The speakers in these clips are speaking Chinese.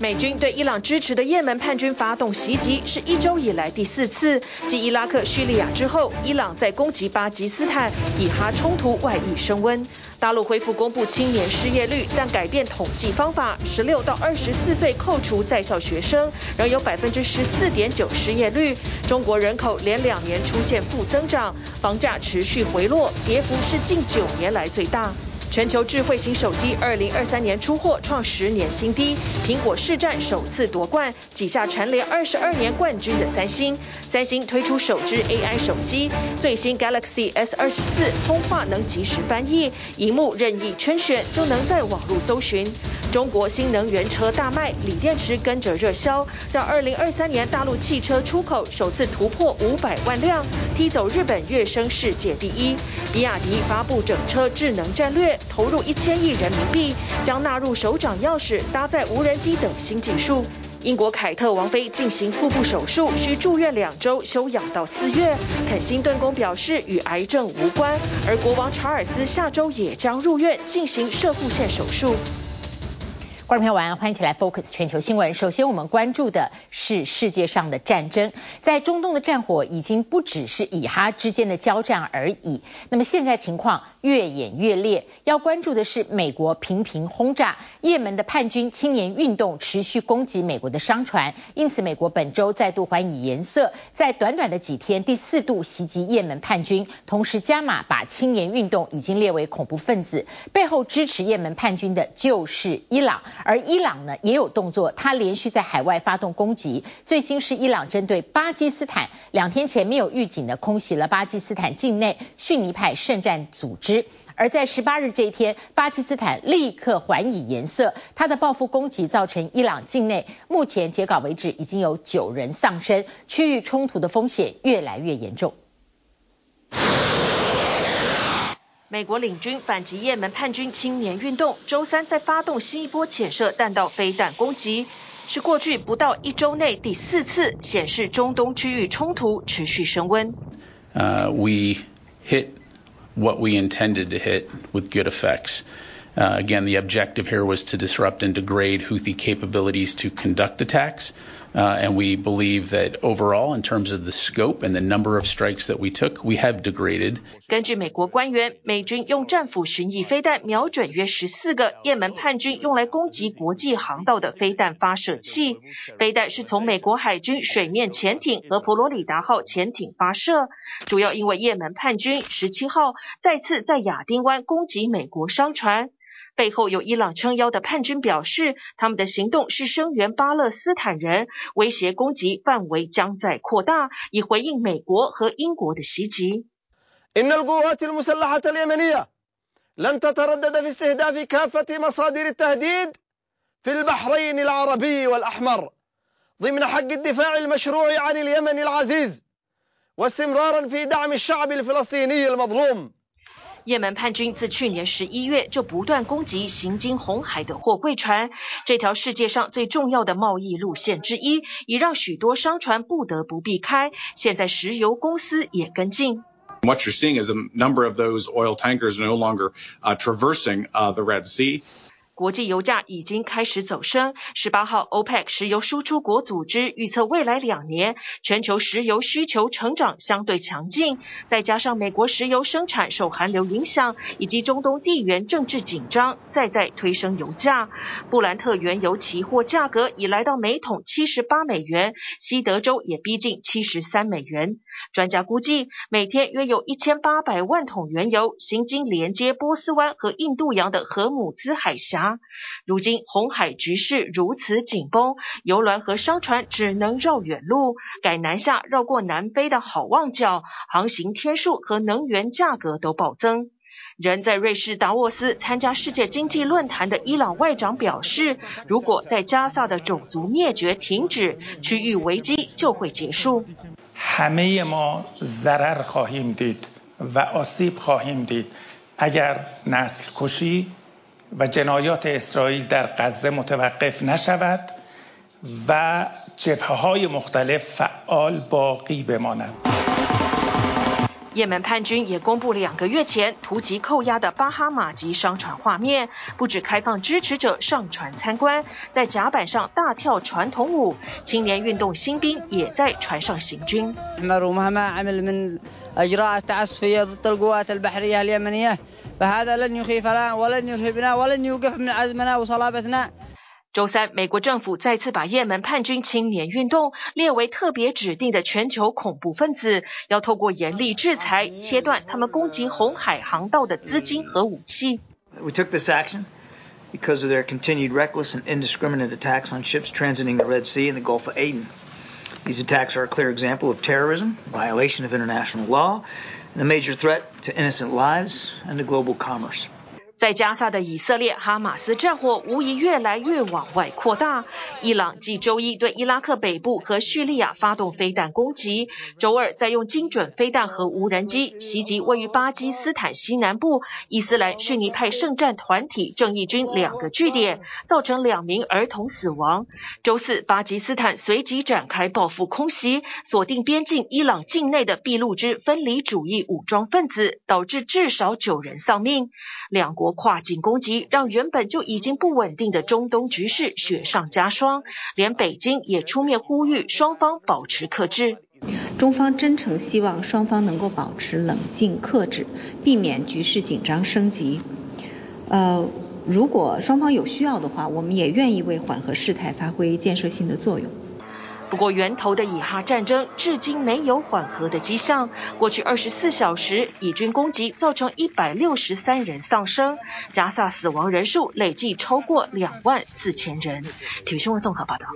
美军对伊朗支持的也门叛军发动袭击，是一周以来第四次。继伊拉克、叙利亚之后，伊朗在攻击巴基斯坦，以哈冲突外溢升温。大陆恢复公布青年失业率，但改变统计方法，十六到二十四岁扣除在校学生，仍有百分之十四点九失业率。中国人口连两年出现负增长，房价持续回落，跌幅是近九年来最大。全球智慧型手机二零二三年出货创十年新低，苹果市占首次夺冠，挤下蝉联二十二年冠军的三星。三星推出首支 AI 手机，最新 Galaxy S 二十四通话能即时翻译，萤幕任意圈选就能在网络搜寻。中国新能源车大卖，锂电池跟着热销，让二零二三年大陆汽车出口首次突破五百万辆，踢走日本跃升世界第一。比亚迪发布整车智能战略，投入一千亿人民币，将纳入手掌钥匙、搭载无人机等新技术。英国凯特王妃进行腹部手术，需住院两周休养到四月。肯辛顿宫表示与癌症无关，而国王查尔斯下周也将入院进行射腹线手术。观众朋友晚安，欢迎起来 Focus 全球新闻。首先，我们关注的是世界上的战争，在中东的战火已经不只是以哈之间的交战而已。那么现在情况越演越烈，要关注的是美国频频轰炸也门的叛军青年运动，持续攻击美国的商船。因此，美国本周再度还以颜色，在短短的几天第四度袭击也门叛军，同时加码把青年运动已经列为恐怖分子，背后支持也门叛军的就是伊朗。而伊朗呢也有动作，他连续在海外发动攻击。最新是伊朗针对巴基斯坦，两天前没有预警的空袭了巴基斯坦境内逊尼派圣战组织。而在十八日这一天，巴基斯坦立刻还以颜色，他的报复攻击造成伊朗境内目前截稿为止已经有九人丧生，区域冲突的风险越来越严重。美国领军反击也门叛军青年运动，周三在发动新一波潜射弹道飞弹攻击，是过去不到一周内第四次，显示中东区域冲突持续升温。Uh, we hit what we intended to hit with good effects. Uh, again, the objective here was to disrupt and degrade Houthi capabilities to conduct attacks. Uh, and we believe that overall, in terms of the scope and the number of strikes that we took, we have degraded. 根据美国官员，美军用战斧巡弋飞弹瞄准约十四个也门叛军用来攻击国际航道的飞弹发射器。飞弹是从美国海军水面潜艇和佛罗里达号潜艇发射，主要因为也门叛军十七号再次在亚丁湾攻击美国商船。背后有伊朗撑腰的叛军表示，他们的行动是声援巴勒斯坦人，威胁攻击范围将在扩大，以回应美国和英国的袭击。也门叛军自去年十一月就不断攻击行经红海的货柜船，这条世界上最重要的贸易路线之一，已让许多商船不得不避开。现在石油公司也跟进。What you're seeing is a number of those oil tankers are no longer traversing the Red Sea. 国际油价已经开始走升。十八号，OPEC 石油输出国组织预测未来两年全球石油需求成长相对强劲，再加上美国石油生产受寒流影响，以及中东地缘政治紧张，再再推升油价。布兰特原油期货价格已来到每桶七十八美元，西德州也逼近七十三美元。专家估计，每天约有一千八百万桶原油行经连接波斯湾和印度洋的荷姆兹海峡。如今红海局势如此紧绷，游轮和商船只能绕远路，改南下绕过南非的好望角，航行天数和能源价格都暴增。人在瑞士达沃斯参加世界经济论坛的伊朗外长表示，如果在加萨的种族灭绝停止，区域危机就会结束。也门叛军也公布两个月前突击扣押的巴哈马籍商船画面，不止开放支持者上船参观，在甲板上大跳传统舞，青年运动新兵也在船上行军。周三，美国政府再次把也门叛军青年运动列为特别指定的全球恐怖分子，要透过严厉制裁切断他们攻击红海航道的资金和武器。We took this action because of their continued reckless and indiscriminate attacks on ships transiting the Red Sea and the Gulf of Aden. These attacks are a clear example of terrorism, violation of international law, a major threat to innocent lives and to global commerce. 在加萨的以色列哈马斯战火无疑越来越往外扩大。伊朗继周一对伊拉克北部和叙利亚发动飞弹攻击，周二再用精准飞弹和无人机袭击位于巴基斯坦西南部伊斯兰逊尼派圣战团体正义军两个据点，造成两名儿童死亡。周四，巴基斯坦随即展开报复空袭，锁定边境伊朗境内的俾路支分离主义武装分子，导致至少九人丧命。两国。跨境攻击让原本就已经不稳定的中东局势雪上加霜，连北京也出面呼吁双方保持克制。中方真诚希望双方能够保持冷静克制，避免局势紧张升级。呃，如果双方有需要的话，我们也愿意为缓和事态发挥建设性的作用。不过，源头的以哈战争至今没有缓和的迹象。过去二十四小时，以军攻击造成一百六十三人丧生，加萨死亡人数累计超过两万四千人。体育新闻综合报道。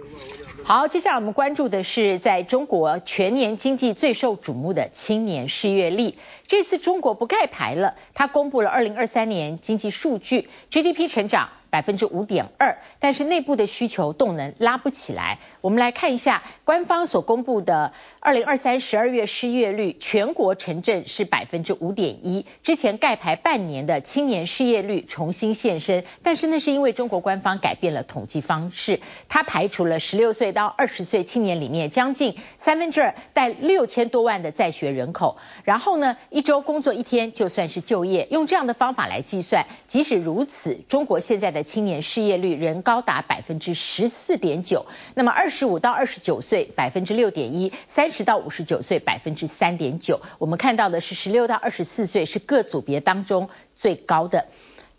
好，接下来我们关注的是在中国全年经济最受瞩目的青年失业率。这次中国不盖牌了，它公布了二零二三年经济数据，GDP 成长。百分之五点二，但是内部的需求动能拉不起来。我们来看一下官方所公布的二零二三十二月失业率，全国城镇是百分之五点一。之前盖牌半年的青年失业率重新现身，但是那是因为中国官方改变了统计方式，它排除了十六岁到二十岁青年里面将近三分之二带六千多万的在学人口，然后呢，一周工作一天就算是就业，用这样的方法来计算。即使如此，中国现在的青年失业率仍高达百分之十四点九，那么二十五到二十九岁百分之六点一，三十到五十九岁百分之三点九。我们看到的是十六到二十四岁是各组别当中最高的。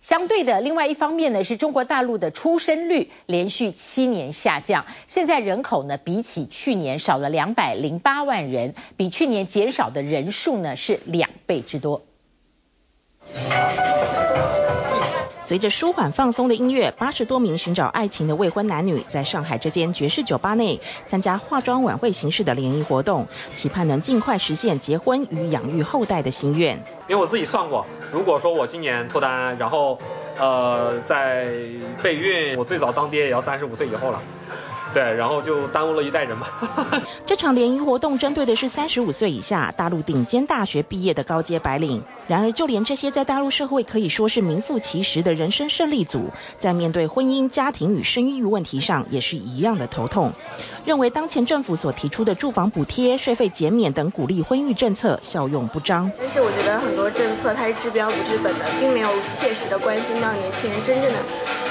相对的，另外一方面呢，是中国大陆的出生率连续七年下降，现在人口呢比起去年少了两百零八万人，比去年减少的人数呢是两倍之多。随着舒缓放松的音乐，八十多名寻找爱情的未婚男女在上海这间爵士酒吧内参加化妆晚会形式的联谊活动，期盼能尽快实现结婚与养育后代的心愿。因为我自己算过，如果说我今年脱单，然后呃在备孕，我最早当爹也要三十五岁以后了。对，然后就耽误了一代人嘛。这场联谊活动针对的是三十五岁以下大陆顶尖大学毕业的高阶白领。然而，就连这些在大陆社会可以说是名副其实的人生胜利组，在面对婚姻、家庭与生育问题上，也是一样的头痛。认为当前政府所提出的住房补贴、税费减免等鼓励婚育政策效用不彰。但是我觉得很多政策它是治标不治本的，并没有切实的关心到年轻人真正的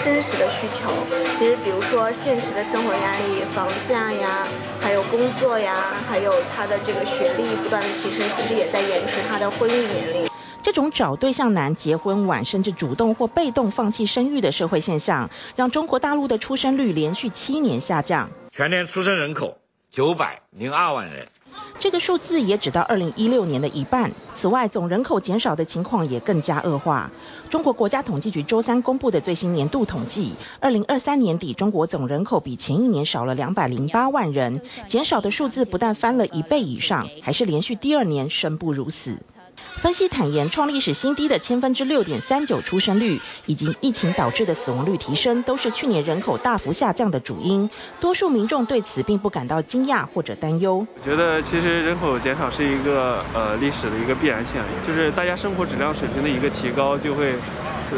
真实的需求。其实，比如说现实的生活压力、房价呀，还有工作呀，还有他的这个学历不断的提升，其实也在延迟他的婚育年龄。这种找对象难、结婚晚，甚至主动或被动放弃生育的社会现象，让中国大陆的出生率连续七年下降。全年出生人口九百零二万人，这个数字也只到二零一六年的一半。此外，总人口减少的情况也更加恶化。中国国家统计局周三公布的最新年度统计，二零二三年底中国总人口比前一年少了两百零八万人，减少的数字不但翻了一倍以上，还是连续第二年生不如死。分析坦言，创历史新低的千分之六点三九出生率，以及疫情导致的死亡率提升，都是去年人口大幅下降的主因。多数民众对此并不感到惊讶或者担忧。我觉得其实人口减少是一个呃历史的一个变就是大家生活质量水平的一个提高，就会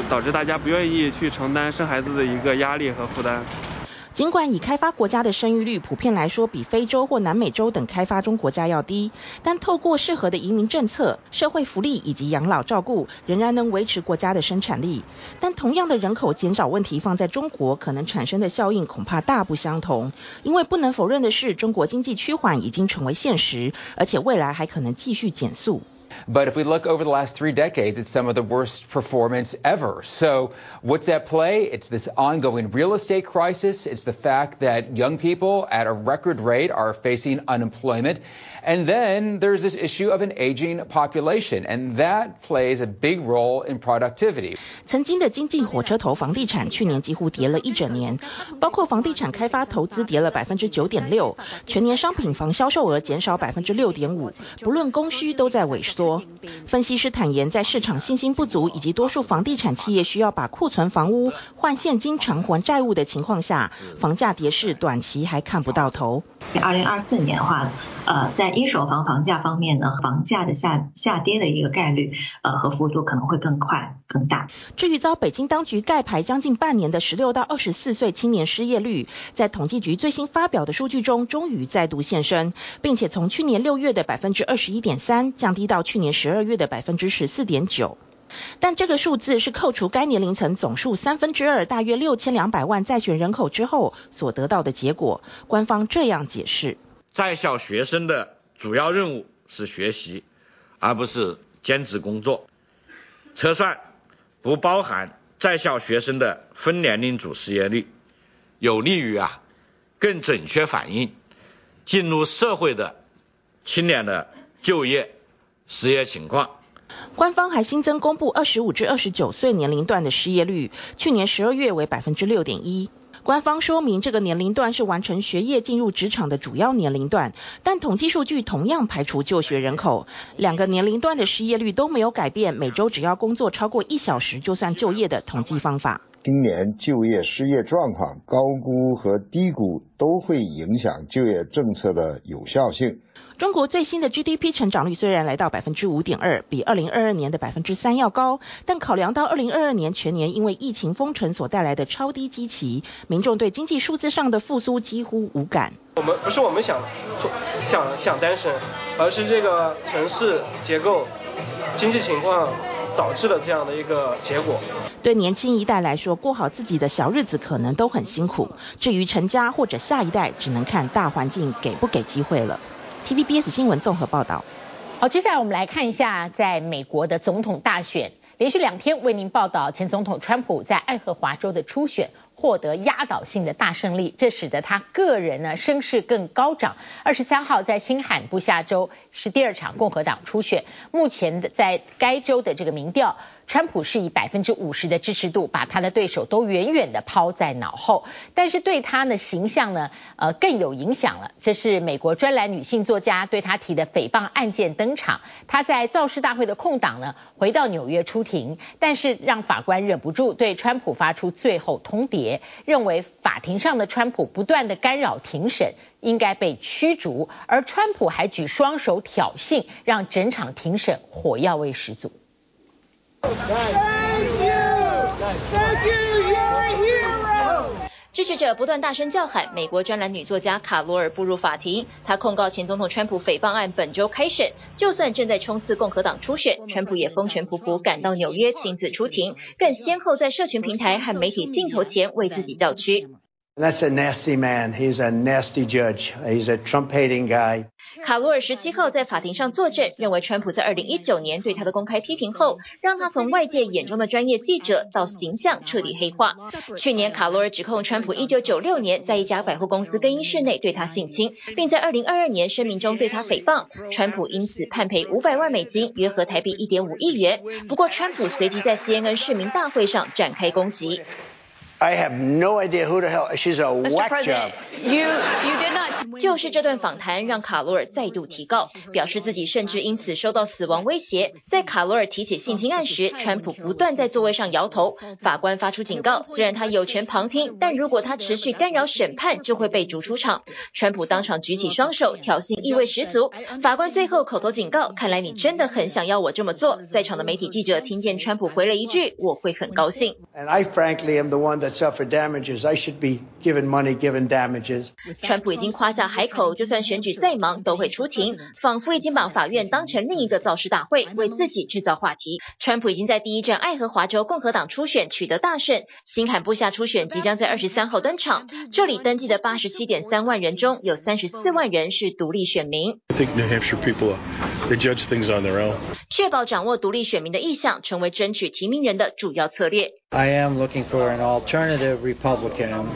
导致大家不愿意去承担生孩子的一个压力和负担。尽管已开发国家的生育率普遍来说比非洲或南美洲等开发中国家要低，但透过适合的移民政策、社会福利以及养老照顾，仍然能维持国家的生产力。但同样的人口减少问题放在中国，可能产生的效应恐怕大不相同。因为不能否认的是，中国经济趋缓已经成为现实，而且未来还可能继续减速。But if we look over the last three decades, it's some of the worst performance ever. So what's at play? It's this ongoing real estate crisis. It's the fact that young people at a record rate are facing unemployment. And then there's this issue of an aging population, and that plays a big role in productivity. 曾经的经济火车头房地产去年几乎跌了一整年，包括房地产开发投资跌了百分之九点六，全年商品房销售额减少百分之六点五，不论供需都在萎缩。 分析师坦言，在市场信心不足以及多数房地产企业需要把库存房屋换现金偿还债务的情况下，房价跌势短期还看不到头。二零二四年的话，呃，在一手房房价方面呢，房价的下下跌的一个概率，呃，和幅度可能会更快更大。至于遭北京当局盖牌将近半年的十六到二十四岁青年失业率，在统计局最新发表的数据中，终于再度现身，并且从去年六月的百分之二十一点三降低到去去年十二月的百分之十四点九。但这个数字是扣除该年龄层总数三分之二，大约六千两百万在选人口之后所得到的结果。官方这样解释：在校学生的主要任务是学习，而不是兼职工作。测算不包含在校学生的分年龄组失业率，有利于啊更准确反映进入社会的青年的就业失业情况。官方还新增公布二十五至二十九岁年龄段的失业率，去年十二月为百分之六点一。官方说明这个年龄段是完成学业进入职场的主要年龄段，但统计数据同样排除就学人口。两个年龄段的失业率都没有改变，每周只要工作超过一小时就算就业的统计方法。今年就业失业状况高估和低估都会影响就业政策的有效性。中国最新的 GDP 成长率虽然来到百分之五点二，比二零二二年的百分之三要高，但考量到二零二二年全年因为疫情封城所带来的超低基期，民众对经济数字上的复苏几乎无感。我们不是我们想想想单身，而是这个城市结构、经济情况导致了这样的一个结果。对年轻一代来说，过好自己的小日子可能都很辛苦，至于成家或者下一代，只能看大环境给不给机会了。TVBS 新闻综合报道。好，接下来我们来看一下，在美国的总统大选，连续两天为您报道前总统川普在爱荷华州的初选获得压倒性的大胜利，这使得他个人呢声势更高涨。二十三号在新罕布夏州是第二场共和党初选，目前的在该州的这个民调。川普是以百分之五十的支持度，把他的对手都远远的抛在脑后，但是对他的形象呢，呃更有影响了。这是美国专栏女性作家对他提的诽谤案件登场，他在造势大会的空档呢，回到纽约出庭，但是让法官忍不住对川普发出最后通牒，认为法庭上的川普不断的干扰庭审，应该被驱逐，而川普还举双手挑衅，让整场庭审火药味十足。支持者不断大声叫喊。美国专栏女作家卡罗尔步入法庭，她控告前总统川普诽谤案本周开审。就算正在冲刺共和党初选，川普也风尘仆仆赶到纽约亲自出庭，更先后在社群平台和媒体镜头前为自己叫屈。That's a nasty man. He's a nasty judge. He's a Trump-hating guy. 卡罗尔十七号在法庭上作证，认为川普在二零一九年对他的公开批评后，让他从外界眼中的专业记者到形象彻底黑化。去年，卡罗尔指控川普一九九六年在一家百货公司更衣室内对他性侵，并在二零二二年声明中对他诽谤，川普因此判赔五百万美金，约合台币一点五亿元。不过，川普随即在 CNN 市民大会上展开攻击。I have no idea who the hell she's a whack job. You you did not. 就是这段访谈让卡罗尔再度提告，表示自己甚至因此受到死亡威胁。在卡罗尔提起性侵案时，川普不断在座位上摇头。法官发出警告，虽然他有权旁听，但如果他持续干扰审判，就会被逐出场。川普当场举起双手，挑衅意味十足。法官最后口头警告：看来你真的很想要我这么做。在场的媒体记者听见川普回了一句：“我会很高兴。” And I frankly am the one that suffer damages. I should be given money, given damages. 川普已经夸下海口，就算选举再忙都会出庭，仿佛已经把法院当成另一个造势大会，为自己制造话题。川普已经在第一站爱荷华州共和党初选取得大胜，新罕布夏初选即将在二十三号登场。这里登记的八十七点三万人中有三十四万人是独立选民。I think New Hampshire people, they judge things on their own. 确保掌握独立选民的意向，成为争取提名人的主要策略。I am looking for an alternative Republican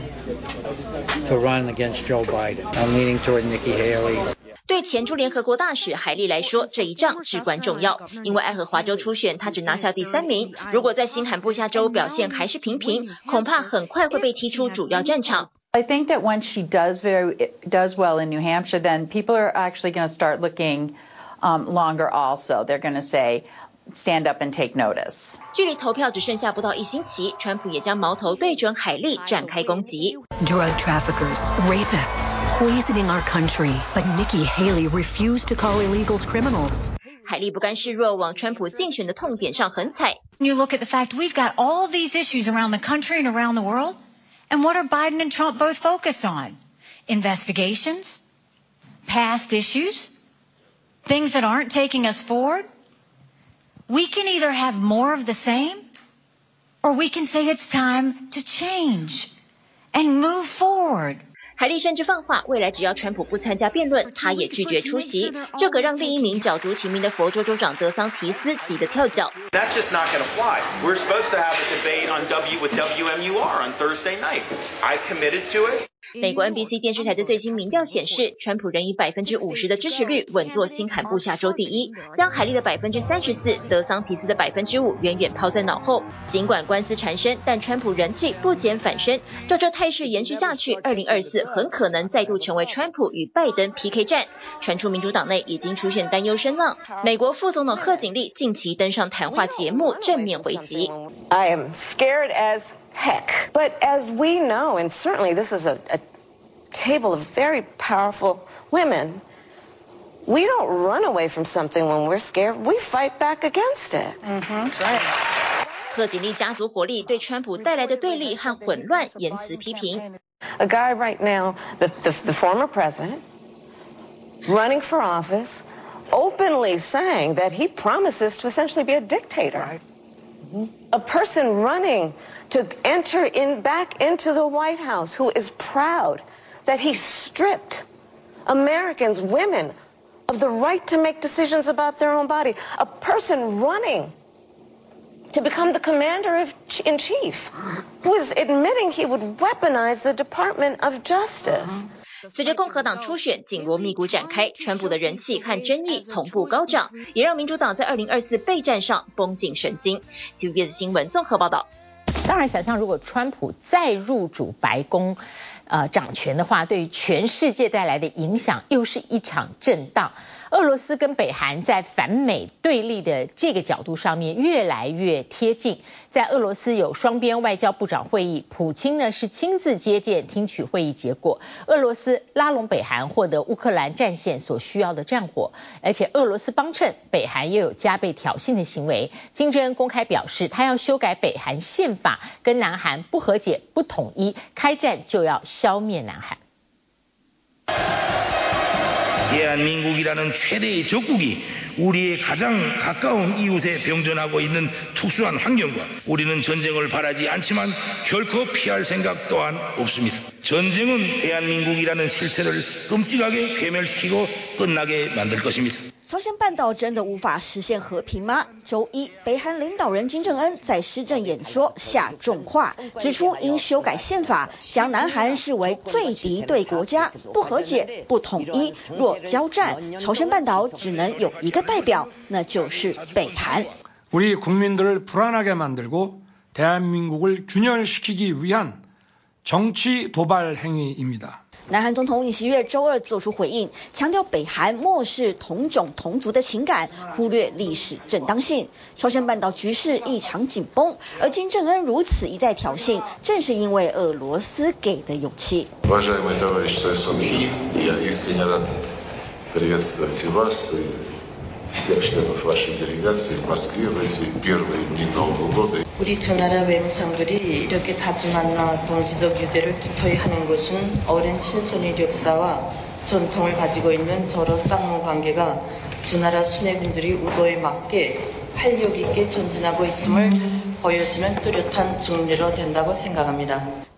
to run against Joe Biden. I'm leaning toward Nikki Haley. 对前驻联合国大使海莉来说，这一仗至关重要，因为爱荷华州初选她只拿下第三名，如果在新罕布夏州表现还是平平，恐怕很快会被踢出主要战场。I think that once she does very does well in New Hampshire, then people are actually going to start looking um, longer. Also, they're going to say. Stand up and take notice. 距离投票只剩下不到一星期，川普也将矛头对准海莉展开攻击。Drug traffickers, rapists, poisoning our country, but Nikki Haley refused to call illegals criminals. 海莉不甘示弱，往川普竞选的痛点上横踩。You look at the fact we've got all these issues around the country and around the world, and what are Biden and Trump both focused on? Investigations, past issues, things that aren't taking us forward. We can either have more of the same, or we can say it's time to change and move forward. 海莉甚至放话，未来只要川普不参加辩论，他也拒绝出席。这可让另一名角逐提名的佛州州长德桑提斯急得跳脚。That's just not going to fly. We're supposed to have a debate on W with WMUR on Thursday night. I committed to it. 美国 NBC 电视台的最新民调显示，川普仍以百分之五十的支持率稳坐新罕布下州第一，将海利的百分之三十四、德桑提斯的百分之五远远抛在脑后。尽管官司缠身，但川普人气不减反升。照这态势延续下去，二零二四很可能再度成为川普与拜登 PK 战。传出民主党内已经出现担忧声浪。美国副总统贺锦丽近期登上谈话节目，正面回击。I am scared as heck. But as we know, and certainly this is a, a table of very powerful women, we don't run away from something when we're scared. We fight back against it. Mm-hmm. That's right. 贺锦丽家族火力对川普带来的对立和混乱言辞批评。A guy right now, the, the, the former president, running for office, openly saying that he promises to essentially be a dictator. Right. A person running to enter in back into the White House who is proud that he stripped Americans, women, of the right to make decisions about their own body. A person running to become the commander of, in chief who is admitting he would weaponize the Department of Justice. 随着共和党初选紧锣密鼓展开，川普的人气和争议同步高涨，也让民主党在二零二四备战上绷紧神经。TVBS 新闻综合报道。当然，想象如果川普再入主白宫，呃，掌权的话，对于全世界带来的影响又是一场震荡。俄罗斯跟北韩在反美对立的这个角度上面越来越贴近。在俄罗斯有双边外交部长会议，普京呢是亲自接见，听取会议结果。俄罗斯拉拢北韩，获得乌克兰战线所需要的战火，而且俄罗斯帮衬，北韩又有加倍挑衅的行为。金正恩公开表示，他要修改北韩宪法，跟南韩不和解、不统一，开战就要消灭南韩。 대한민국이라는 최대의 적국이 우리의 가장 가까운 이웃에 병전하고 있는 특수한 환경과 우리는 전쟁을 바라지 않지만 결코 피할 생각 또한 없습니다. 전쟁은 대한민국이라는 실체를 끔찍하게 괴멸시키고 끝나게 만들 것입니다. 朝鲜半岛真的无法实现和平吗？周一，北韩领导人金正恩在施政演说下重话，指出应修改宪法，将南韩视为最敌对国家，不和解、不统一。若交战，朝鲜半岛只能有一个代表，那就是北韩。 우리 국민들을 불안하게 만들고 대한민국을 균열시키기 위한 정치 도발 행위입니다. 南韩总统尹锡悦周二作出回应，强调北韩漠视同种同族的情感，忽略历史正当性。朝鲜半岛局势异常紧绷，而金正恩如此一再挑衅，正是因为俄罗斯给的勇气。 우리 두 나라 외무상들이 이렇게 자주 만나 동지적 유대를 두터이 하는 것은 오랜 친손의 역사와 전통을 가지고 있는 저로 쌍무 관계가 두 나라 수뇌군들이 우도에 맞게 활력 있게 전진하고 있음을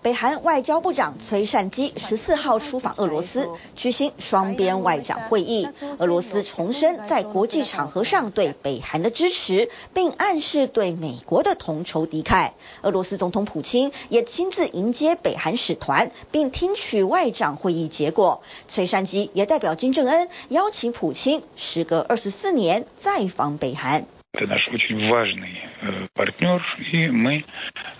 北韩外交部长崔善基十四号出访俄罗斯举行双边外长会议。俄罗斯重申在国际场合上对北韩的支持并暗示对美国的同仇敌忾。俄罗斯总统普京也亲自迎接北韩使团并听取外长会议结果。崔善基也代表金正恩邀请普京时隔二十四年再访北韩。Это наш очень важный партнер, и мы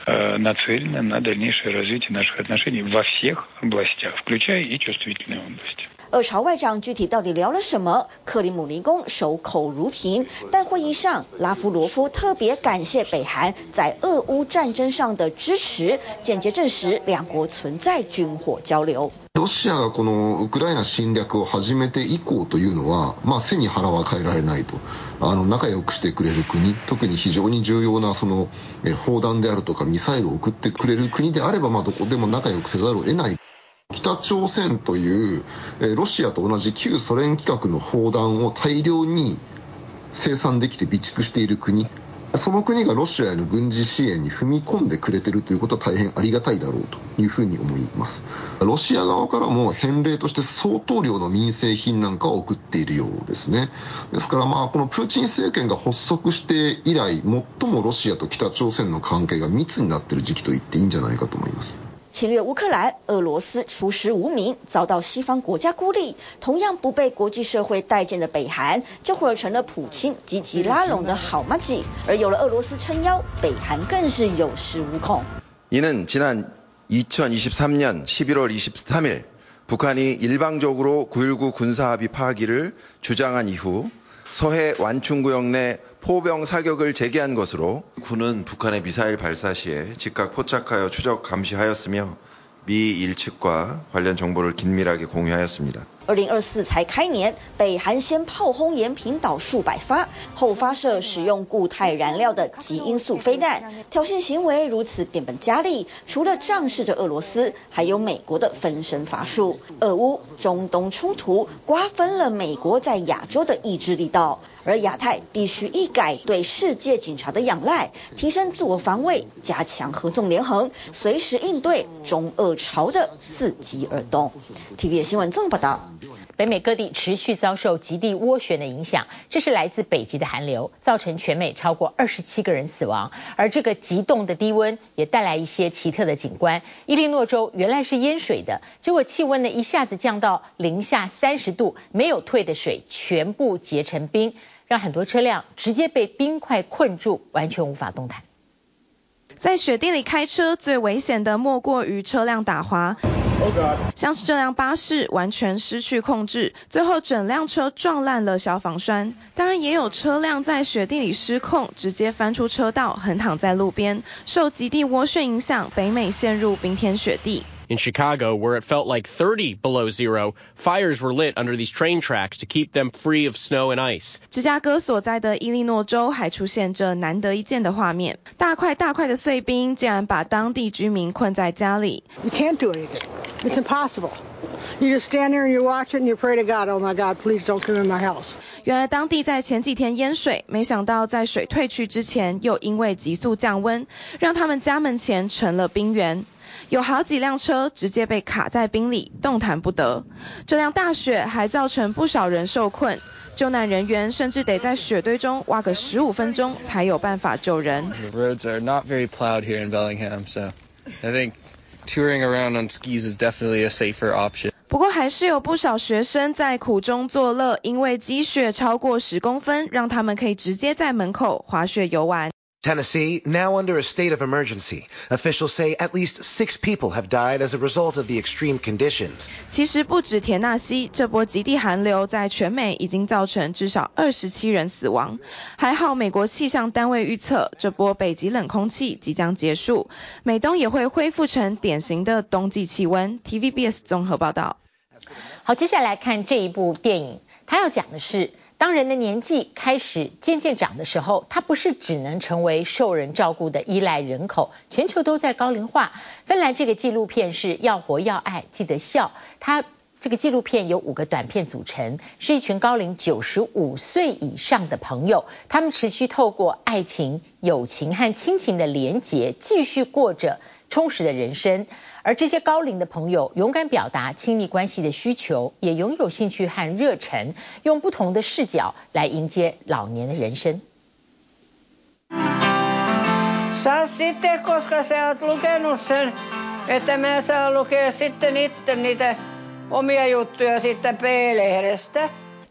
нацелены на дальнейшее развитие наших отношений во всех областях, включая и чувствительные области. 俄朝外长具体到底聊了什么？克里姆林宫守口如瓶，但会议上，拉夫罗夫特别感谢北韩在俄乌战争上的支持，间接证实两国存在军火交流。ロシアがこのウクライナ侵略を始めて以降というのは、まあ背に腹は変えられないと。あの仲良くしてくれる国、特に非常に重要なその砲弹であるとかミサイルを送ってくれる国であれば、まあどこでも仲良くせざるを得ない。 北朝鲜というロシアと同じ旧ソ连规格の砲弾を大量に生产できて备蓄している国、その国がロシアへの军事支援に踏み込んでくれているということは大変ありがたいだろうというふうに思います。ロシア侧からも返礼として相当量の民生品なんかを送っているようですね。ですからまあこのプーチン政权が発足して以来、最もロシアと北朝鲜の关系が密になっている时期と言っていいんじゃないかと思います。侵略乌克兰，俄罗斯出师无名，遭到西方国家孤立，同样不被国际社会待见的北韩，这会儿成了普京积极拉拢的好麻吉。而有了俄罗斯撑腰，北韩更是有恃无恐。 이는 지난 2023년 11월 23일 북한이 일방적으로 9.19 군사합의 파기를 주장한 이후 서해 완충구역 내 포병 사격을 재개한 것으로 군은 북한의 미사일 발사 시에 즉각 포착하여 추적 감시하였으며 미 일측과 관련 정보를 긴밀하게 공유하였습니다. 二零二四才开年，北韩先炮轰延坪岛数百发，后发射使用固态燃料的极音速飞弹，挑衅行为如此变本加厉，除了仗势着俄罗斯，还有美国的分身乏术。俄乌中东冲突瓜分了美国在亚洲的意志力道，而亚太必须一改对世界警察的仰赖，提升自我防卫，加强合纵连横，随时应对中俄朝的伺机而动。TVB 新闻综合报道。北美各地持续遭受极地涡旋的影响，这是来自北极的寒流，造成全美超过二十七个人死亡。而这个极冻的低温也带来一些奇特的景观。伊利诺州原来是淹水的，结果气温呢一下子降到零下三十度，没有退的水全部结成冰，让很多车辆直接被冰块困住，完全无法动弹。在雪地里开车最危险的莫过于车辆打滑。像是这辆巴士完全失去控制，最后整辆车撞烂了消防栓。当然，也有车辆在雪地里失控，直接翻出车道，横躺在路边。受极地涡旋影响，北美陷入冰天雪地。In Chicago, where it felt like 30 below zero, fires were lit under these train tracks to keep them free of snow and ice. 芝加哥所在的伊利诺州还出现这难得一见的画面，大块大块的碎冰竟然把当地居民困在家里。 You can't do anything. It's impossible. You just stand there and you watch it and you pray to God, oh my God, please don't come in my house. 原来当地在前几天淹水，没想到在水退去之前，又因为急速降温，让他们家门前成了冰原。 有好几辆车直接被卡在冰里，动弹不得。这辆大雪还造成不少人受困，救难人员甚至得在雪堆中挖个十五分钟才有办法救人。The roads are not very plowed here in Bellingham, so I think touring around on skis is definitely a safer option. 不过还是有不少学生在苦中作乐，因为积雪超过十公分，让他们可以直接在门口滑雪游玩。Tennessee, now under a state of emergency. Officials say at least six people have died as a result of the extreme conditions. 其实不止田纳西，这波极地寒流在全美已经造成至少二十七人死亡。还好美国气象单位预测，这波北极冷空气即将结束，美东也会恢复成典型的冬季气温。TVBS 综合报道。好，接下来看这一部电影，它要讲的是。当人的年纪开始渐渐长的时候，他不是只能成为受人照顾的依赖人口，全球都在高龄化。芬兰这个纪录片是要活要爱，记得笑。它这个纪录片由五个短片组成，是一群高龄九十五岁以上的朋友，他们持续透过爱情、友情和亲情的连结，继续过着充实的人生。而这些高龄的朋友勇敢表达亲密关系的需求，也拥有兴趣和热忱，用不同的视角来迎接老年的人生。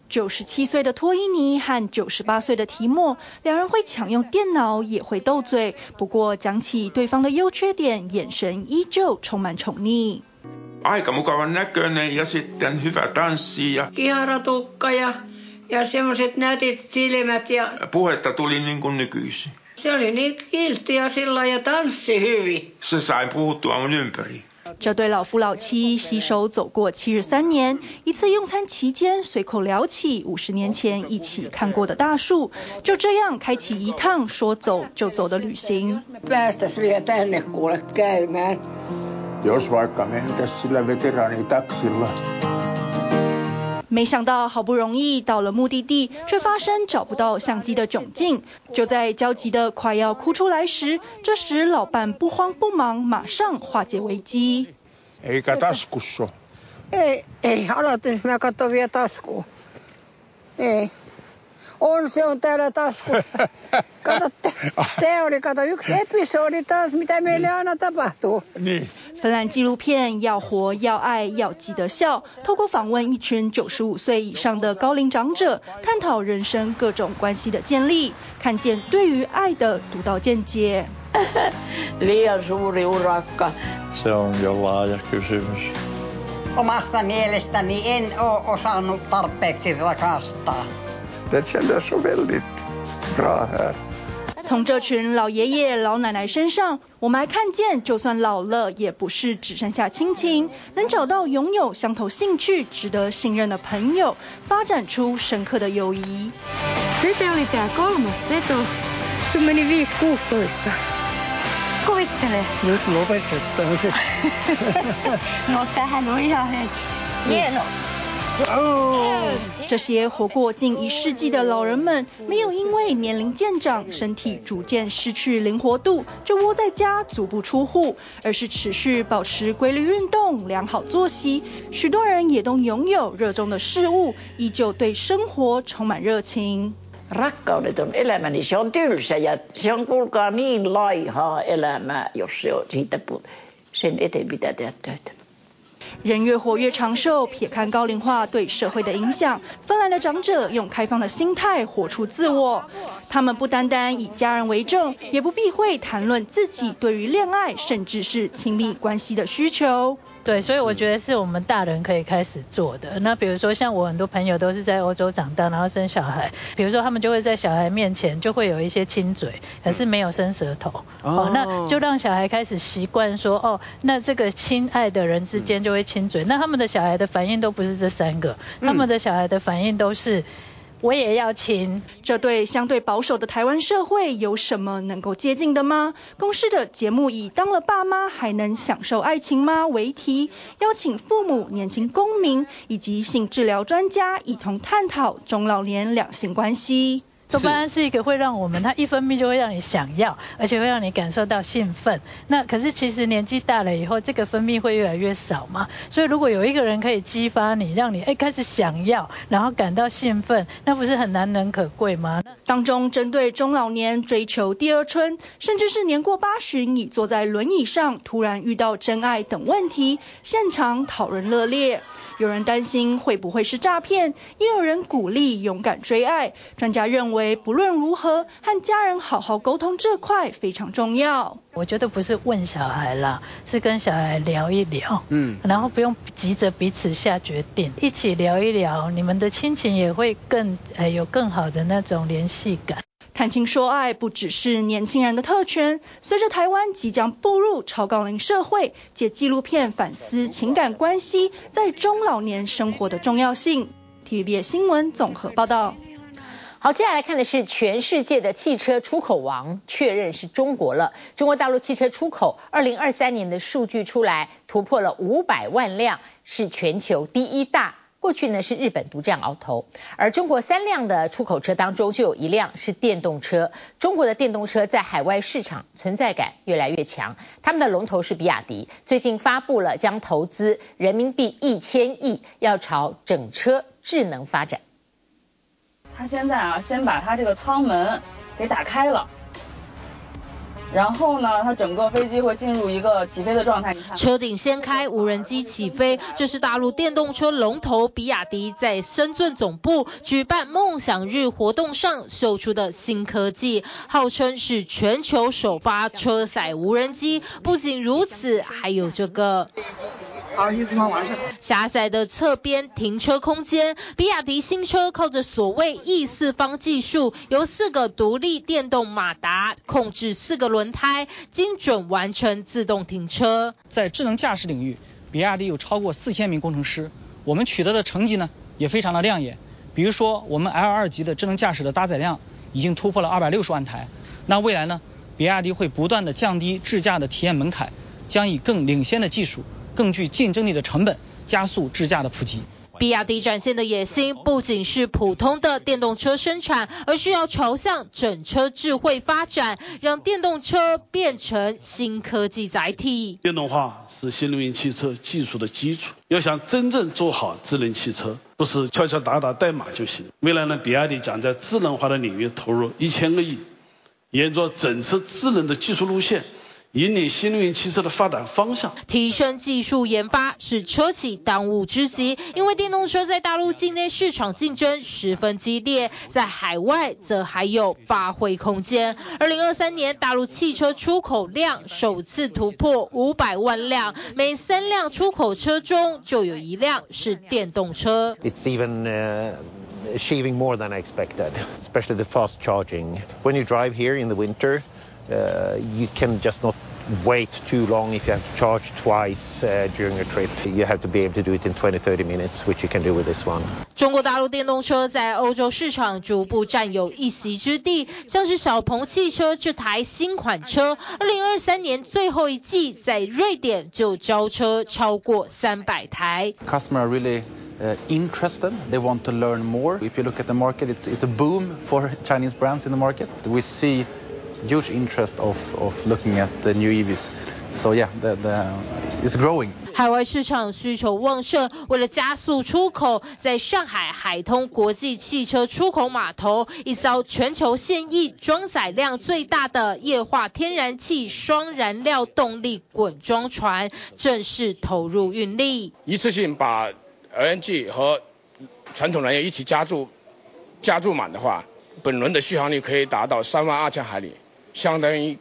九十七岁的托伊尼和九十八岁的提莫，两人会抢用电脑，也会斗嘴。不过讲起对方的优缺点，眼神依旧充满宠溺。Aika mukavan näköinen ja sitten hyvä tanssi ja kihara tukka ja ja semmoiset nätit silmät ja puhetta tuli niin kuin nykyisin. Se oli niin kilttiä sillä ja tanssi hyvin. Se sai puhuttua mun ympäri. 这对老夫老妻携手走过七十三年，一次用餐期间随口聊起五十年前一起看过的大树，就这样开启一趟说走就走的旅行。没想到好不容易到了目的地，却发生找不到相机的窘境。就在焦急的快要哭出来时，这时老伴不慌不忙，马上化解危机。芬兰纪录片要活要爱要记得笑，透过访问一群九十五岁以上的高龄长者，探讨人生各种关系的建立，看见对于爱的独到见解。从这群老爷爷老奶奶身上，我们还看见，就算老了，也不是只剩下亲情，能找到拥有相同兴趣、值得信任的朋友，发展出深刻的友谊。这些活过近一世纪的老人们，没有因为年龄渐长、身体逐渐失去灵活度，就窝在家足不出户，而是持续保持规律运动、良好作息。许多人也都拥有热衷的事物，依旧对生活充满热情。人越活越长寿。撇开高龄化对社会的影响，芬兰的长者用开放的心态活出自我。他们不单单以家人为重，也不避讳谈论自己对于恋爱甚至是亲密关系的需求。对，所以我觉得是我们大人可以开始做的。那比如说，像我很多朋友都是在欧洲长大，然后生小孩，比如说他们就会在小孩面前就会有一些亲嘴，可是没有伸舌头。哦，哦，那就让小孩开始习惯说，哦，那这个亲爱的人之间就会亲嘴。那他们的小孩的反应都不是这三个，他们的小孩的反应都是。我也要请。这对相对保守的台湾社会有什么能够接近的吗？公司的节目以“当了爸妈还能享受爱情吗”为题，邀请父母、年轻公民以及性治疗专家一同探讨中老年两性关系。多巴胺是一个会让我们，它一分泌就会让你想要，而且会让你感受到兴奋。那可是其实年纪大了以后，这个分泌会越来越少嘛。所以如果有一个人可以激发你，让你哎开始想要，然后感到兴奋，那不是很难能可贵吗？当中针对中老年追求第二春，甚至是年过八旬已坐在轮椅上突然遇到真爱等问题，现场讨论热烈。有人担心会不会是诈骗，也有人鼓励勇敢追爱。专家认为，不论如何，和家人好好沟通这块非常重要。我觉得不是问小孩啦，是跟小孩聊一聊，嗯，然后不用急着彼此下决定，一起聊一聊，你们的亲情也会更呃有更好的那种联系感。谈情说爱不只是年轻人的特权。随着台湾即将步入超高龄社会，借纪录片反思情感关系在中老年生活的重要性。TVB 新闻综合报道。好，接下来看的是全世界的汽车出口王，确认是中国了。中国大陆汽车出口，二零二三年的数据出来，突破了五百万辆，是全球第一大。过去呢是日本独占鳌头，而中国三辆的出口车当中就有一辆是电动车。中国的电动车在海外市场存在感越来越强，他们的龙头是比亚迪，最近发布了将投资人民币一千亿，要朝整车智能发展。他现在啊，先把他这个舱门给打开了，然后呢，它整个飞机会进入一个起飞的状态。你看，车顶掀开，无人机起飞。这是大陆电动车龙头比亚迪在深圳总部举办梦想日活动上秀出的新科技，号称是全球首发车载无人机。不仅如此，还有这个。狭窄的侧边停车空间，比亚迪新车靠着所谓 E 四方技术，由四个独立电动马达控制四个轮轮胎，精准完成自动停车。在智能驾驶领域，比亚迪有超过四千名工程师，我们取得的成绩呢也非常的亮眼。比如说，我们 L 二级的智能驾驶的搭载量已经突破了二百六十万台。那未来呢，比亚迪会不断的降低智驾的体验门槛，将以更领先的技术。更具竞争力的成本，加速智驾的普及。比亚迪展现的野心不仅是普通的电动车生产，而是要朝向整车智慧发展，让电动车变成新科技载体。电动化是新能源汽车技术的基础，要想真正做好智能汽车，不是敲敲打打代码就行。未来呢，比亚迪将在智能化的领域投入一千个亿，沿着整车智能的技术路线。引领新能源汽车的发展方向，提升技术研发是车企当务之急。因为电动车在大陆境内市场竞争十分激烈，在海外则还有发挥空间。二零二三年，大陆汽车出口量首次突破五百万辆，每三辆出口车中就有一辆是电动车。It's even achieving more than I expected, especially the fast charging. When you drive here in the winter. Uh, you can just not wait too long if you have to charge twice uh, during a trip. You have to be able to do it in 20, 30 minutes, which you can do with this one. 中国大陆电动车在欧洲市场逐步占有一席之地，像是小鹏汽车这台新款车，二零二三年最后一季在瑞典就交车超过三百台。Customer really uh, interested. They want to learn more. If you look at the market, it's it's a boom for Chinese brands in the market. We see. Huge interest of of looking at the new EVs, so yeah, the the it's growing. 海外市场需求旺盛，为了加速出口，在上海海通国际汽车出口码头，一艘全球现役装载量最大的液化天然气双燃料动力滚装船正式投入运力。一次性把 LNG 和传统燃油一起加注加注满的话，本轮的续航力可以达到三万二千海里。相当于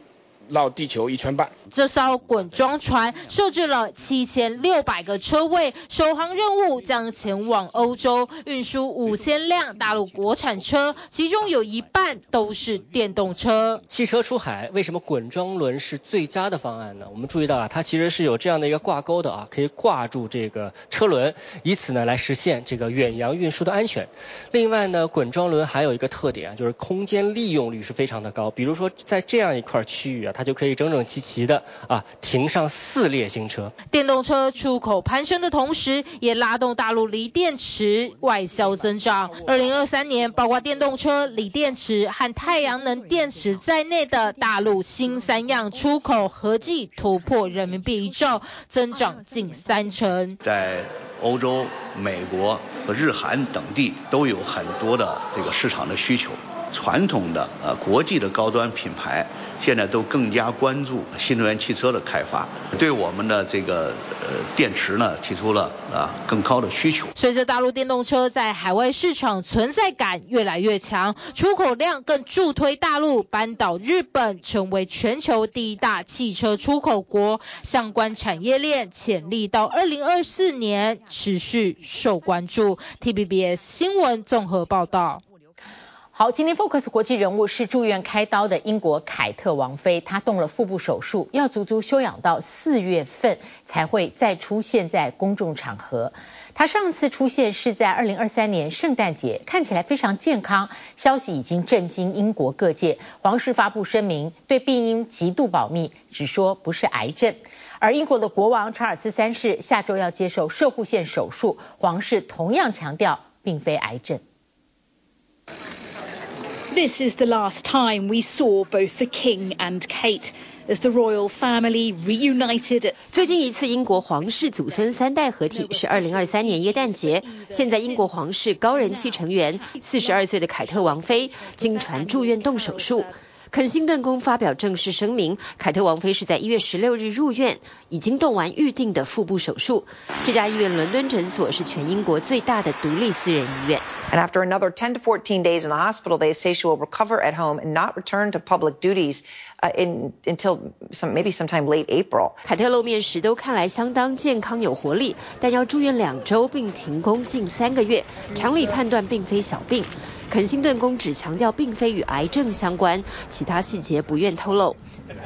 绕地球一圈半。这艘滚装船设置了七千六百个车位，首航任务将前往欧洲，运输五千辆大陆国产车，其中有一半都是电动车。汽车出海为什么滚装轮是最佳的方案呢？我们注意到啊，它其实是有这样的一个挂钩的啊，可以挂住这个车轮，以此呢来实现这个远洋运输的安全。另外呢，滚装轮还有一个特点啊，就是空间利用率是非常的高。比如说在这样一块区域啊，它就可以整整齐齐的。啊，停上四列新车。电动车出口攀升的同时，也拉动大陆锂电池外销增长。二零二三年，包括电动车、锂电池和太阳能电池在内的大陆新三样出口合计突破人民币一兆，增长近三成。在欧洲、美国和日韩等地都有很多的这个市场的需求。传统的呃国际的高端品牌。现在都更加关注新能源汽车的开发，对我们的这个呃电池呢提出了啊更高的需求。随着大陆电动车在海外市场存在感越来越强，出口量更助推大陆扳倒日本，成为全球第一大汽车出口国。相关产业链潜力到二零二四年持续受关注。T B B S 新闻综合报道。好，今天 Focus 国际人物是住院开刀的英国凯特王妃，她动了腹部手术，要足足休养到四月份才会再出现在公众场合。她上次出现是在二零二三年圣诞节，看起来非常健康。消息已经震惊英国各界，皇室发布声明，对病因极度保密，只说不是癌症。而英国的国王查尔斯三世下周要接受射护腺手术，皇室同样强调并非癌症。This is the last time we saw both the king and Kate as the royal family reunited. 最近一次英国皇室祖孙三代合体是二零二三年耶诞节。现在英国皇室高人气成员四十二岁的凯特王妃经传住院动手术。肯辛顿宫发表正式声明，凯特王妃是在一月十六日入院，已经动完预定的腹部手术。这家医院伦敦诊所是全英国最大的独立私人医院。And after another 10 to 14 days in the hospital, they say she will recover at home and not return to public duties in until some maybe sometime late April. 凯特露面时都看来相当健康有活力，但要住院两周并停工近三个月，常理判断并非小病。肯辛顿宫只强调并非与癌症相关，其他细节不愿透露。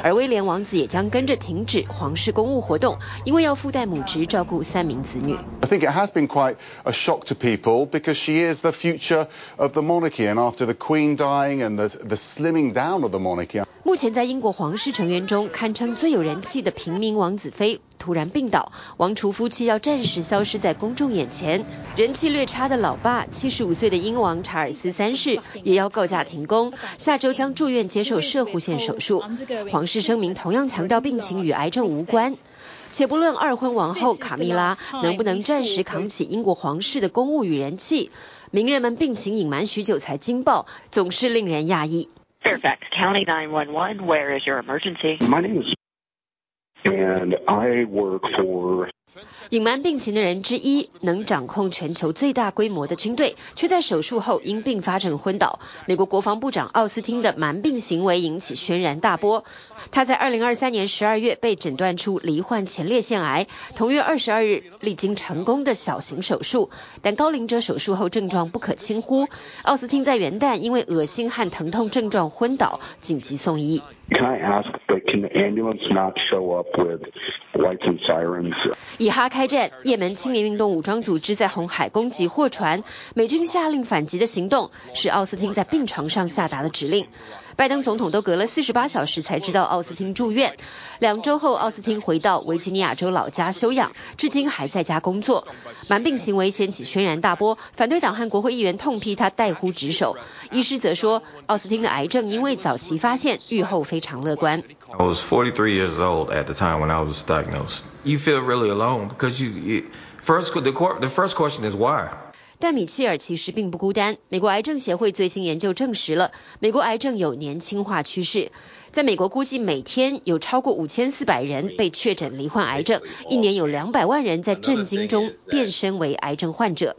而威廉王子也将跟着停止皇室公务活动，因为要附带母职照顾三名子女。I think it has been quite a shock to people because she is the future of the monarchy, and after the Queen dying and the the slimming down of the monarchy. 目前在英国皇室成员中堪称最有人气的平民王子妃突然病倒，王储夫妻要暂时消失在公众眼前。人气略差的老爸，七十五岁的英王查尔斯三世也要告假停工，下周将住院接受射护线手术。皇室声明同样强调病情与癌症无关。且不论二婚王后卡蜜拉能不能暂时扛起英国皇室的公务与人气，名人们病情隐瞒许久才惊爆，总是令人讶异。Fairfax County 911, where is your emergency? My name is and I work for 隐瞒病情的人之一，能掌控全球最大规模的军队，却在手术后因并发症昏倒。美国国防部长奥斯汀的瞒病行为引起轩然大波。他在二零二三年十二月被诊断出罹患前列腺癌，同月二十二日历经成功的小型手术，但高龄者手术后症状不可轻忽。奥斯汀在元旦因为恶心和疼痛症状昏倒，紧急送医。Can I ask, can the ambulance not show up with lights and sirens? 以哈开战，也门青年运动武装组织在红海攻击货船，美军下令反击的行动是奥斯汀在病床上下达的指令。拜登总统都隔了四十八小时才知道奥斯汀住院。两周后，奥斯汀回到维吉尼亚州老家休养，至今还在家工作。瞒病行为掀起轩然大波，反对党和国会议员痛批他怠忽职守。医师则说，奥斯汀的癌症因为早期发现，预后非常乐观。I was 43 years old at the time when I was diagnosed. You feel really alone because you, you first the the first question is why. 但米切尔其实并不孤单。美国癌症协会最新研究证实了，美国癌症有年轻化趋势。在美国，估计每天有超过五千四百人被确诊罹患癌症，一年有两百万人在震惊中变身为癌症患者。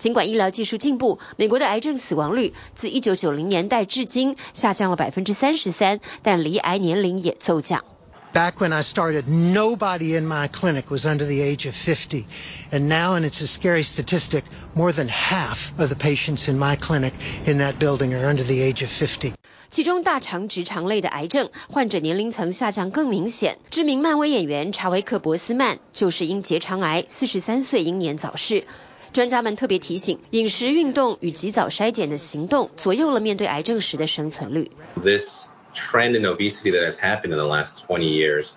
尽管医疗技术进步，美国的癌症死亡率自一九九零年代至今下降了百分之三十三，但罹癌年龄也骤降。Back when I started, nobody in my clinic was under the age of 50. And now, and it's a scary statistic, more than half of the patients in my clinic in that building are under the age of 50. 其中大肠直肠类的癌症患者年龄层下降更明显。知名漫威演员查维克·博斯曼就是因结肠癌，四十三岁英年早逝。专家们特别提醒，饮食、运动与及早筛检的行动左右了面对癌症时的生存率。This trend in obesity that has happened in the last 20 years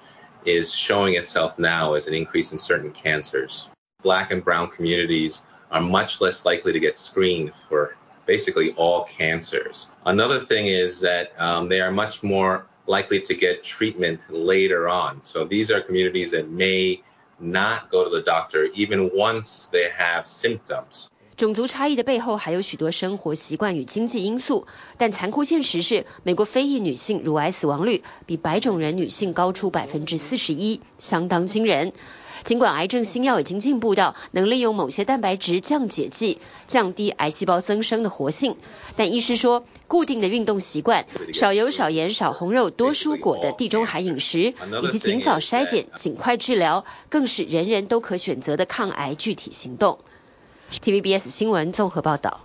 is showing itself now as an increase in certain cancers. Black and brown communities are much less likely to get screened for basically all cancers. Another thing is that um, they are much more likely to get treatment later on. So these are communities that may not go to the doctor even once they have symptoms. 种族差异的背后还有许多生活习惯与经济因素，但残酷现实是，美国非裔女性乳癌死亡率比白种人女性高出百分之四十一，相当惊人。尽管癌症新药已经进步到能利用某些蛋白质降解剂，降低癌细胞增生的活性，但医师说，固定的运动习惯、少油少盐少红肉多蔬果的地中海饮食，以及尽早筛检、尽快治疗，更是人人都可选择的抗癌具体行动。TVBS 新闻综合报道。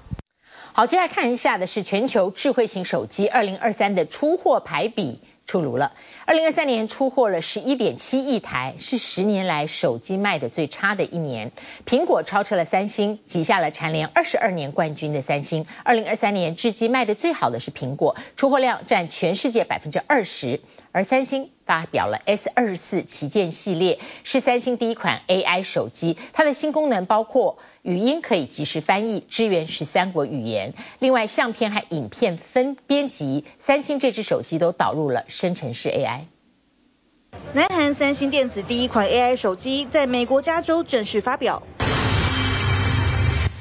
好，接下来看一下的是全球智慧型手机二零二三的出货排比出炉了。二零二三年出货了十一点七亿台，是十年来手机卖的最差的一年。苹果超车了三星，挤下了蝉联二十二年冠军的三星。二零二三年至今卖的最好的是苹果，出货量占全世界百分之二十，而三星发表了 S 二四旗舰系列，是三星第一款 AI 手机，它的新功能包括。语音可以即时翻译，支援十三国语言。另外，相片和影片分编辑，三星这支手机都导入了生成式 AI。南韩三星电子第一款 AI 手机在美国加州正式发表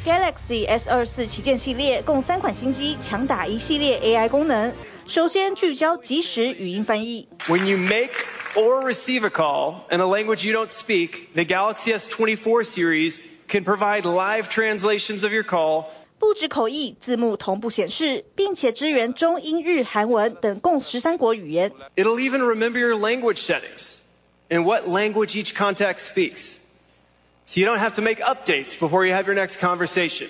，Galaxy S 二四旗舰系列共三款新机，强打一系列 AI 功能。首先聚焦即时语音翻译。When you make or receive a call in a language you don't speak, the Galaxy S24 series can provide live translations of your call. 不止口译，字幕同步显示，并且支援中英日韩文等共十三国语言。It'll even remember your language settings and what language each contact speaks, so you don't have to make updates before you have your next conversation.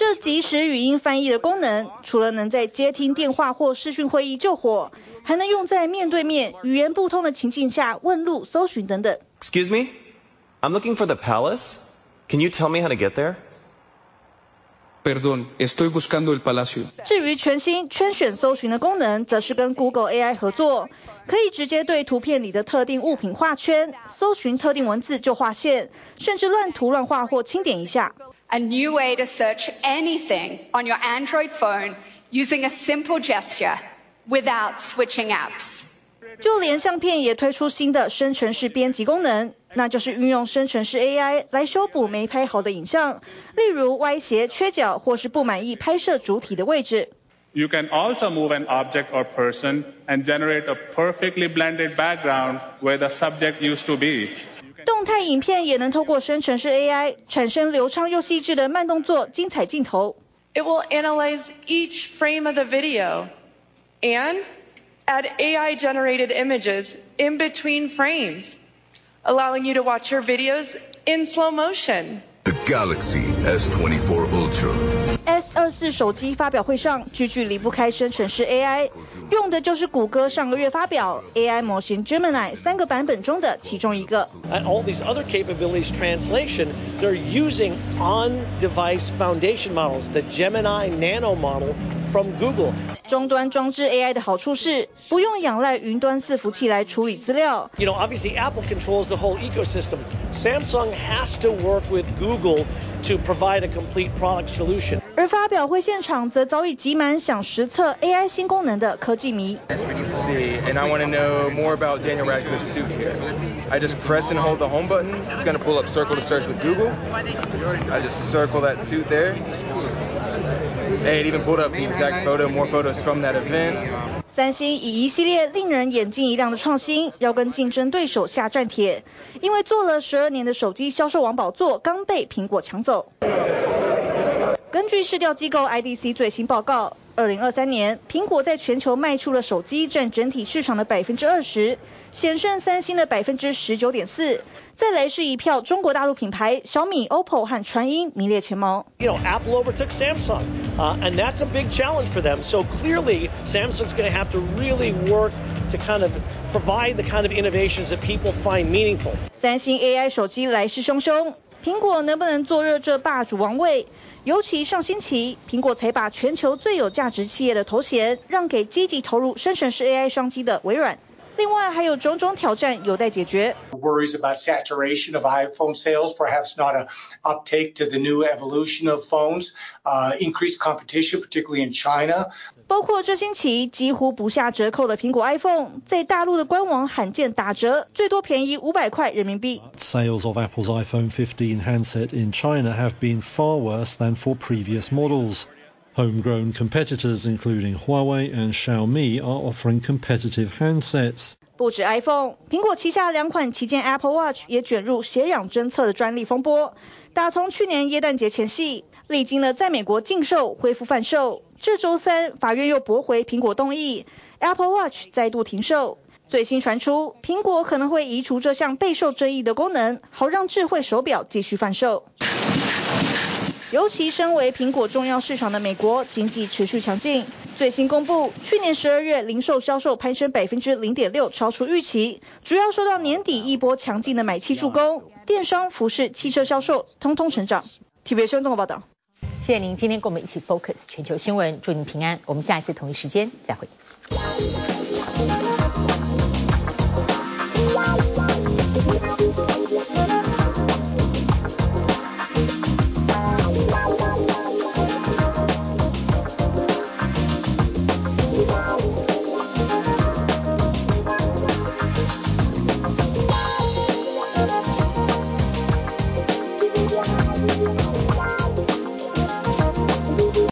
这即时语音翻译的功能，除了能在接听电话或视讯会议救火，还能用在面对面、语言不通的情境下问路、搜寻等等。Excuse me, I'm looking for the palace. Can you tell me how to get there? Perdón, estoy buscando el palacio. 至于全新圈选搜寻的功能，则是跟 Google AI 合作，可以直接对图片里的特定物品画圈，搜寻特定文字就画线，甚至乱涂乱画或轻点一下。A new way to search anything on your Android phone using a simple gesture without switching apps. 就连相片也推出新的生成式编辑功能，那就是运用生成式 AI 来修补没拍好的影像，例如歪斜、缺角或是不满意拍摄主体的位置。You can also move an object or person and generate a perfectly blended background where the subject used to be. 动态影片也能透过生成式 AI 产生流畅又细致的慢动作、精彩镜头。It will analyze each frame of the video and add AI generated images in between frames, allowing you to watch your videos in slow motion. The Galaxy S24 Ultra. S 二四手机发表会上，句句离不开生成式 AI，用的就是谷歌上个月发表 AI 模型 Gemini 三个版本中的其中一个。And all these other capabilities translation, they're using on-device foundation models, the Gemini Nano model from Google. 终端装置 AI 的好处是不用仰赖云端伺服器来处理资料。You know, obviously Apple controls the whole ecosystem. Samsung has to work with Google to provide a complete product solution. 而发表会现场则早已挤满想实测 AI 新功能的科技迷。See, and I want to know more about Daniel Radcliffe's suit here. I just press and hold the home button. It's going to pull up Circle to search with Google. I just circle that suit there. Hey, it even pulled up the exact photo, more photos from that event. 三星以一系列令人眼睛一亮的创新，要跟竞争对手下战帖，因为做了十二年的手机销售王宝座刚被苹果抢走。根据市调机构 IDC 最新报告，二零二三年苹果在全球卖出了手机占整体市场的百分之二十，险胜三星的百分之十九点四。再来是一票中国大陆品牌小米、OPPO 和传音名列前茅。You know, Apple overtook Samsung, uh, and that's a big challenge for them. So clearly, Samsung's going to have to really work to kind of provide the kind of innovations that people find meaningful. 三星 AI 手机来势汹汹，苹果能不能坐热这霸主王位？尤其上星期，苹果才把全球最有价值企业的头衔让给积极投入生成式 AI 商机的微软。另外还有种种挑战有待解决。Worries about saturation of iPhone sales, perhaps not a uptake to the new evolution of phones, uh, increased competition, particularly in China. 包括这星期几乎不下折扣的苹果 iPhone，在大陆的官网罕见打折，最多便宜五百块人民币。Sales of Apple's iPhone 15 handset in China have been far worse than for previous models. Homegrown competitors, including Huawei and Xiaomi, are offering competitive handsets. 不止 iPhone，苹果旗下两款旗舰 Apple Watch 也卷入血氧侦测的专利风波。打从去年耶诞节前夕，历经了在美国禁售、恢复贩售，这周三法院又驳回苹果动议，Apple Watch 再度停售。最新传出，苹果可能会移除这项备受争议的功能，好让智慧手表继续贩售。尤其身为苹果重要市场的美国，经济持续强劲。最新公布，去年十二月零售销售攀升百分之零点六，超出预期，主要受到年底一波强劲的买气助攻，电商、服饰、汽车销售通通成长。TVBS 新闻报道。谢谢您今天跟我们一起 focus 全球新闻，祝您平安。我们下一次同一时间再会。